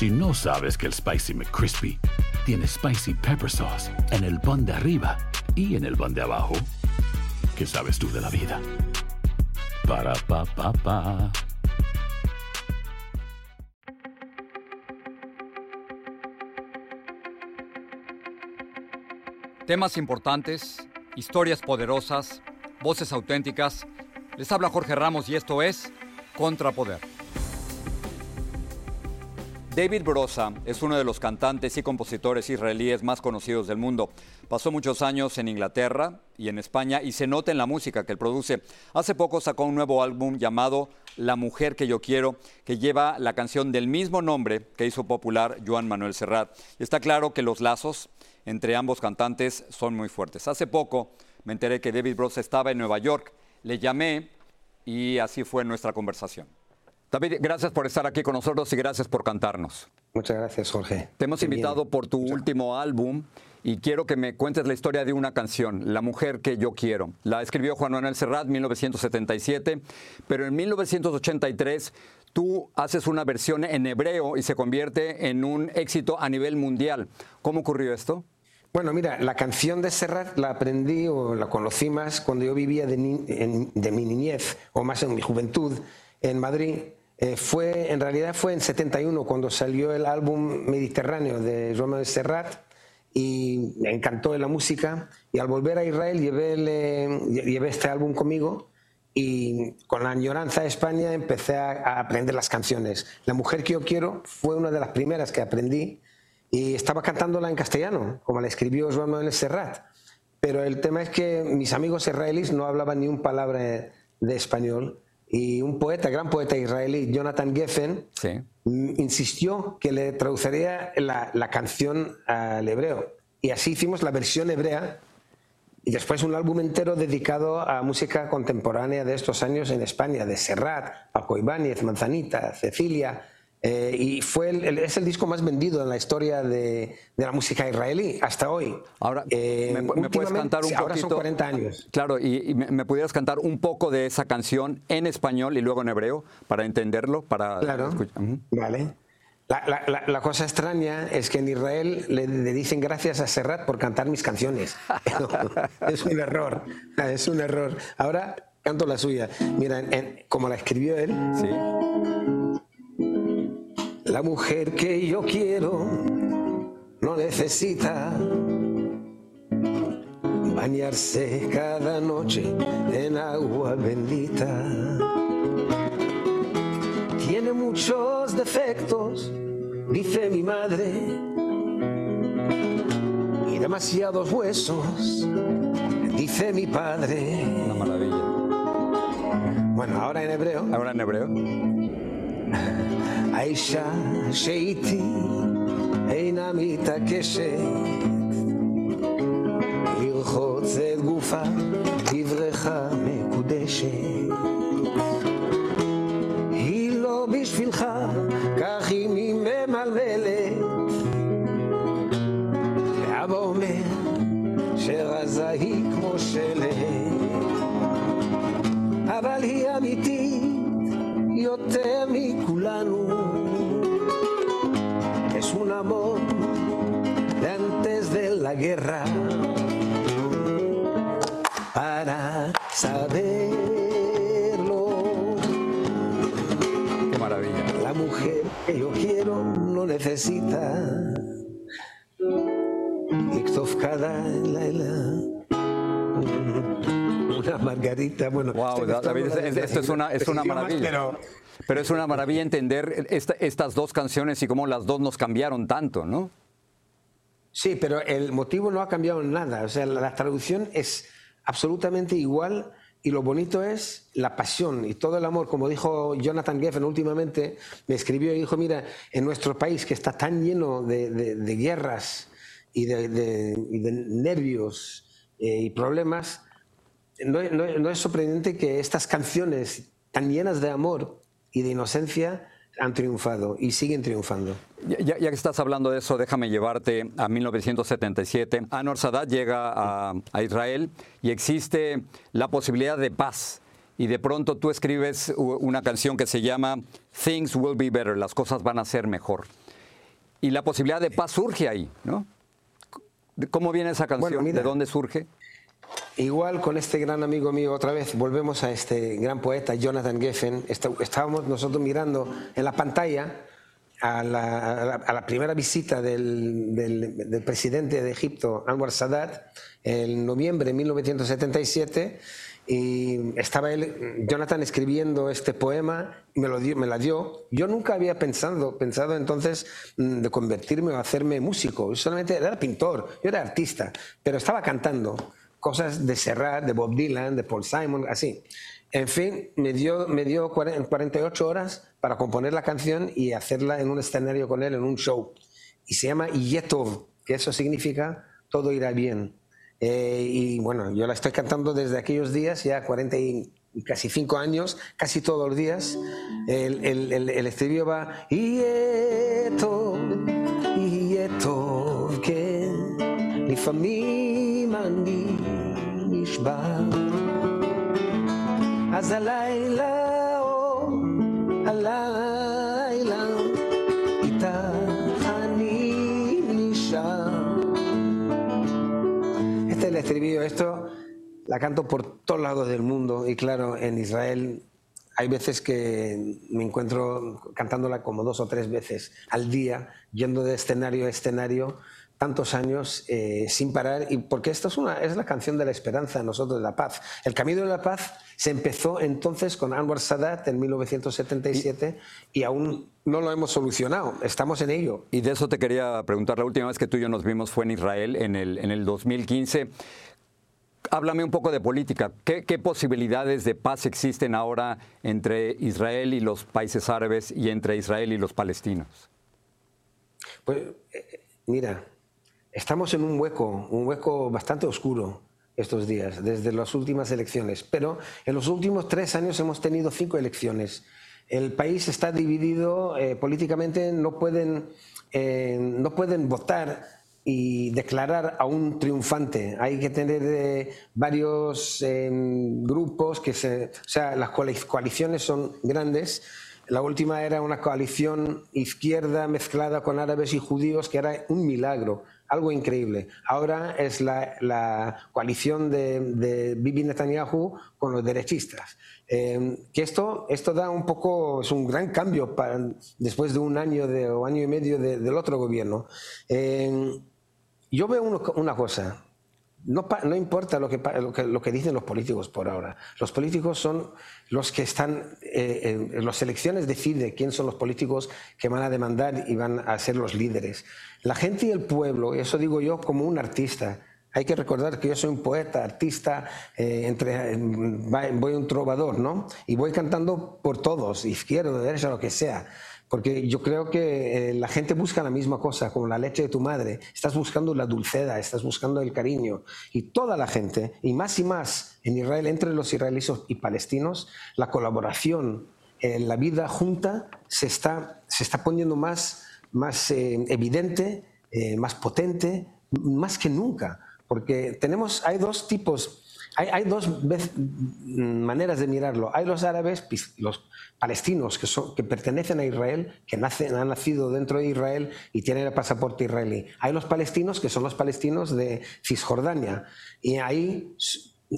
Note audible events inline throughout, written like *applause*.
Si no sabes que el Spicy McCrispy tiene Spicy Pepper Sauce en el pan de arriba y en el pan de abajo, ¿qué sabes tú de la vida? Para, pa, pa, pa. Temas importantes, historias poderosas, voces auténticas. Les habla Jorge Ramos y esto es Contrapoder. David Brosa es uno de los cantantes y compositores israelíes más conocidos del mundo. Pasó muchos años en Inglaterra y en España y se nota en la música que él produce. Hace poco sacó un nuevo álbum llamado La mujer que yo quiero, que lleva la canción del mismo nombre que hizo popular Joan Manuel Serrat. Y está claro que los lazos entre ambos cantantes son muy fuertes. Hace poco me enteré que David Brosa estaba en Nueva York. Le llamé y así fue nuestra conversación. David, gracias por estar aquí con nosotros y gracias por cantarnos. Muchas gracias, Jorge. Te hemos Qué invitado bien. por tu último álbum y quiero que me cuentes la historia de una canción, La mujer que yo quiero. La escribió Juan Manuel Serrat en 1977, pero en 1983 tú haces una versión en hebreo y se convierte en un éxito a nivel mundial. ¿Cómo ocurrió esto? Bueno, mira, la canción de Serrat la aprendí o la conocí más cuando yo vivía de, ni- en- de mi niñez o más en mi juventud en Madrid. Eh, fue, en realidad fue en 71 cuando salió el álbum Mediterráneo de Manuel Serrat y me encantó la música y al volver a Israel eh, llevé este álbum conmigo y con la añoranza de España empecé a, a aprender las canciones. La mujer que yo quiero fue una de las primeras que aprendí y estaba cantándola en castellano, como la escribió Joan Manuel Serrat. Pero el tema es que mis amigos israelíes no hablaban ni un palabra de español y un poeta, gran poeta israelí, Jonathan Geffen, Sí. mm, insistió que le traduciría la, la canción al hebreo. Y así hicimos la versión hebrea y después un álbum entero dedicado a música contemporánea de estos años en España, de Serrat, Paco Ibáñez, Manzanita, Cecilia. Eh, y fue el- el- es el disco más vendido en la historia de, de la música israelí hasta hoy. Ahora, Eh, ¿me, me puedes cantar un sí, poquito? Ahora son 40 años. Claro, y, y me, me pudieras cantar un poco de esa canción en español y luego en hebreo para entenderlo, para Claro. escuch- Ujú. Vale. La, la- la- la cosa extraña es que en Israel le, le dicen gracias a Serrat por cantar mis canciones. *laughs* es un error, es un error. Ahora canto la suya. Mira, en- en- como la escribió él, Sí. La mujer que yo quiero no necesita bañarse cada noche en agua bendita. Tiene muchos defectos, dice mi madre, y demasiados huesos, dice mi padre. Una maravilla. Bueno, ahora en hebreo. Ahora en hebreo. האישה שאיתי אינה מתעקשת לרחוץ את גופה בברכה מקודשת. la guerra para saberlo. Qué maravilla. La mujer que yo quiero no necesita. Una margarita, bueno. Wow, David, es, este, este, esto es una, es una maravilla. Pero, pero es una maravilla entender esta, estas dos canciones y cómo las dos nos cambiaron tanto, ¿no? Sí, pero el motivo no ha cambiado en nada. O sea, la, traducción es absolutamente igual y lo bonito es la pasión y todo el amor. Como dijo Jonathan Geffen últimamente, me escribió y dijo, mira, en nuestro país que está tan lleno de, guerras y de, nervios eh, y problemas, no es sorprendente que estas canciones tan llenas de amor y de inocencia han triunfado y siguen triunfando. Ya, que estás hablando de eso, déjame llevarte a 1977. Anwar Sadat llega a, a Israel y existe la posibilidad de paz. Y de pronto tú escribes una canción que se llama Things Will Be Better, las cosas van a ser mejor. Y la posibilidad de paz surge ahí, ¿no? ¿Cómo viene esa canción? ¿De dónde surge? Igual con este gran amigo mío, otra vez volvemos a este gran poeta, Jonathan Geffen. Estábamos nosotros mirando en la pantalla a la, primera visita del, del, presidente de Egipto, Anwar Sadat, en noviembre de 1977 y estaba él, Jonathan escribiendo este poema y me, lo dio, me la dio. Yo nunca había pensado, pensado entonces mm, de convertirme o hacerme músico. Solamente era pintor, yo era artista, pero estaba cantando cosas de Serrat, de Bob Dylan, de Paul Simon, así. En fin, me dio, me dio 48 horas para componer la canción y hacerla en un escenario con él, en un show. Y se llama Yetov, que eso significa todo irá bien. Eh, y bueno, yo la estoy cantando desde aquellos días, ya 40 y casi 5 años, casi todos los días. El, el, estribillo va, y mi familia ni Azalaila, oh, estribillo, esto la canto por todos lados del mundo y claro, en Israel hay veces que me encuentro cantándola como dos o tres veces al día, yendo de escenario a escenario, tantos años eh, sin parar, y porque esto es, una, es la canción de la esperanza, nosotros de la paz. El camino de la paz se empezó entonces con Anwar Sadat en 1977 y, y aún no lo hemos solucionado, estamos en ello. Y de eso te quería preguntar, la última vez que tú y yo nos vimos fue en Israel en el, en el 2015. Háblame un poco de política. ¿Qué, ¿Qué, posibilidades de paz existen ahora entre Israel y los países árabes y entre Israel y los palestinos? Pues eh, mira, estamos en un hueco, un hueco bastante oscuro estos días, desde las últimas elecciones. Pero en los últimos tres años hemos tenido cinco elecciones. El país está dividido eh, políticamente, no pueden, eh, no pueden votar y declarar a un triunfante. Hay que tener eh, varios grupos que se, o sea, las coaliciones son grandes. La última era una coalición izquierda mezclada con árabes y judíos que era un milagro algo increíble. Ahora es la, coalición de, Bibi Netanyahu con los derechistas. Em, que esto, esto da un poco, es un gran cambio para, después de un año de, o año y medio del otro gobierno. Em, yo veo una cosa, no, no, importa lo que, lo que, dicen los políticos por ahora. Los políticos son los que están, eh, en las elecciones decide quién son los políticos que van a demandar y van a ser los líderes. La gente y el pueblo, eso digo yo como un artista, hay que recordar que yo soy un poeta, artista, eh, entre, voy un trovador, ¿no? Y voy cantando por todos, izquierda, derecha, lo que sea. Porque yo creo que eh, la gente busca la misma cosa, como la leche de tu madre. Estás buscando la dulceda, estás buscando el cariño. Y toda la gente, y más y más en Israel, entre los israelíes y palestinos, la colaboración, en la vida junta se está, se está poniendo más, más eh, evidente, eh, más potente, más que nunca. Porque tenemos, hay dos tipos hay, dos maneras de mirarlo. Hay los árabes, los palestinos que, que pertenecen a Israel, que nacen, han nacido dentro de Israel y tienen el pasaporte israelí. Hay los palestinos que son los palestinos de Cisjordania. Y ahí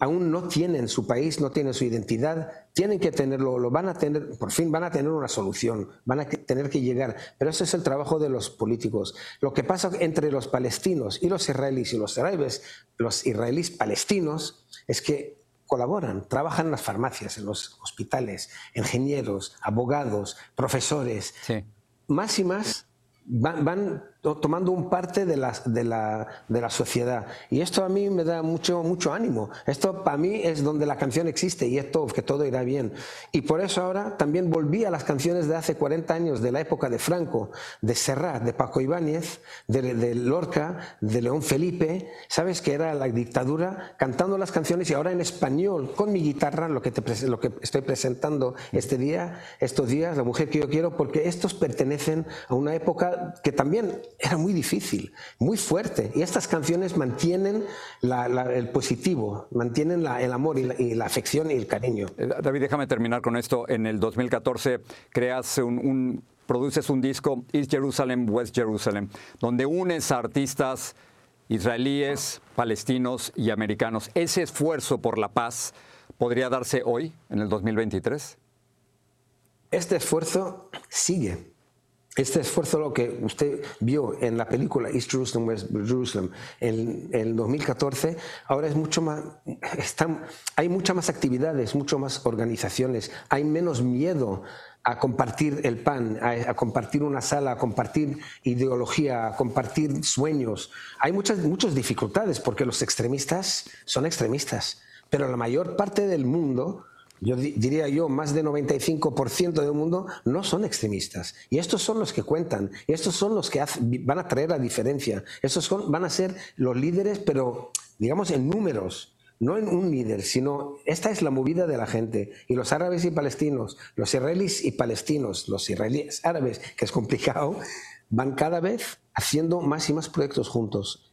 aún no tienen su país, no tienen su identidad, tienen que tenerlo, lo van a tener, por fin van a tener una solución, van a tener que llegar. Pero ese es el trabajo de los políticos. Lo que pasa entre los palestinos y los israelíes y los árabes, los israelíes palestinos, es que colaboran, trabajan en las farmacias, en los hospitales, ingenieros, abogados, profesores. Más y más van tomando un parte de la, de, la, de la, sociedad. Y esto a mí me da mucho, mucho ánimo. Esto para mí es donde la canción existe y es todo, que todo irá bien. Y por eso ahora también volví a las canciones de hace 40 años, de la época de Franco, de Serrat, de Paco Ibáñez, de, Lorca, de León Felipe, ¿sabes? Que era la dictadura, cantando las canciones y ahora en español, con mi guitarra, lo que, te, lo que estoy presentando este día, estos días, La mujer que yo quiero, porque estos pertenecen a una época que también era muy difícil, muy fuerte. Y estas canciones mantienen el positivo, mantienen el amor y la, afección y el cariño. Eh, David, déjame terminar con esto. En el 2014 creas un, produces un disco, East Jerusalem, West Jerusalem, donde unes a artistas israelíes, palestinos y americanos. ¿Ese esfuerzo por la paz podría darse hoy, en el 2023? Este esfuerzo sigue. Este esfuerzo, lo que usted vio en la película East Jerusalem, West Jerusalem, en el 2014, ahora es mucho más, hay muchas más actividades, muchas más organizaciones, hay menos miedo a compartir el pan, a, compartir una sala, a compartir ideología, a compartir sueños. Hay muchas, muchas dificultades porque los extremistas son extremistas, pero la mayor parte del mundo, yo diría yo, más del 95% del mundo no son extremistas. Y estos son los que cuentan, y estos son los que van a traer la diferencia. Estos son, van a ser los líderes, pero digamos en números no en un líder, sino esta es la movida de la gente. Y los árabes y palestinos, los israelíes y palestinos, los israelíes árabes, que es complicado, van cada vez haciendo más y más proyectos juntos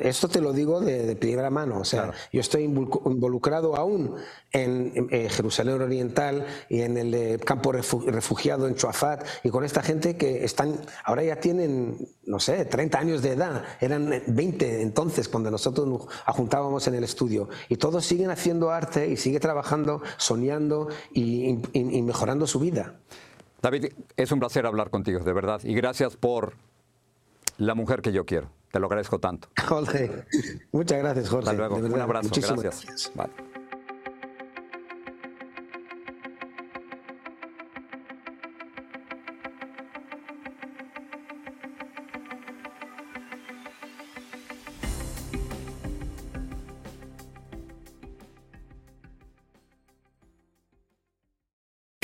esto te lo digo de, primera mano. O sea, yo estoy involucrado aún en, eh, Jerusalén Oriental y en el eh, campo refugiado en Chuafat y con esta gente que están, ahora ya tienen, no sé, 30 años de edad. Eran 20 entonces cuando nosotros nos juntábamos en el estudio. Y todos siguen haciendo arte y siguen trabajando, soñando y mejorando su vida. David, es un placer hablar contigo, de verdad. Y gracias por la mujer que yo quiero. Te lo agradezco tanto. *laughs* Jorge, muchas gracias, Jorge. Hasta luego. Un abrazo. Gracias.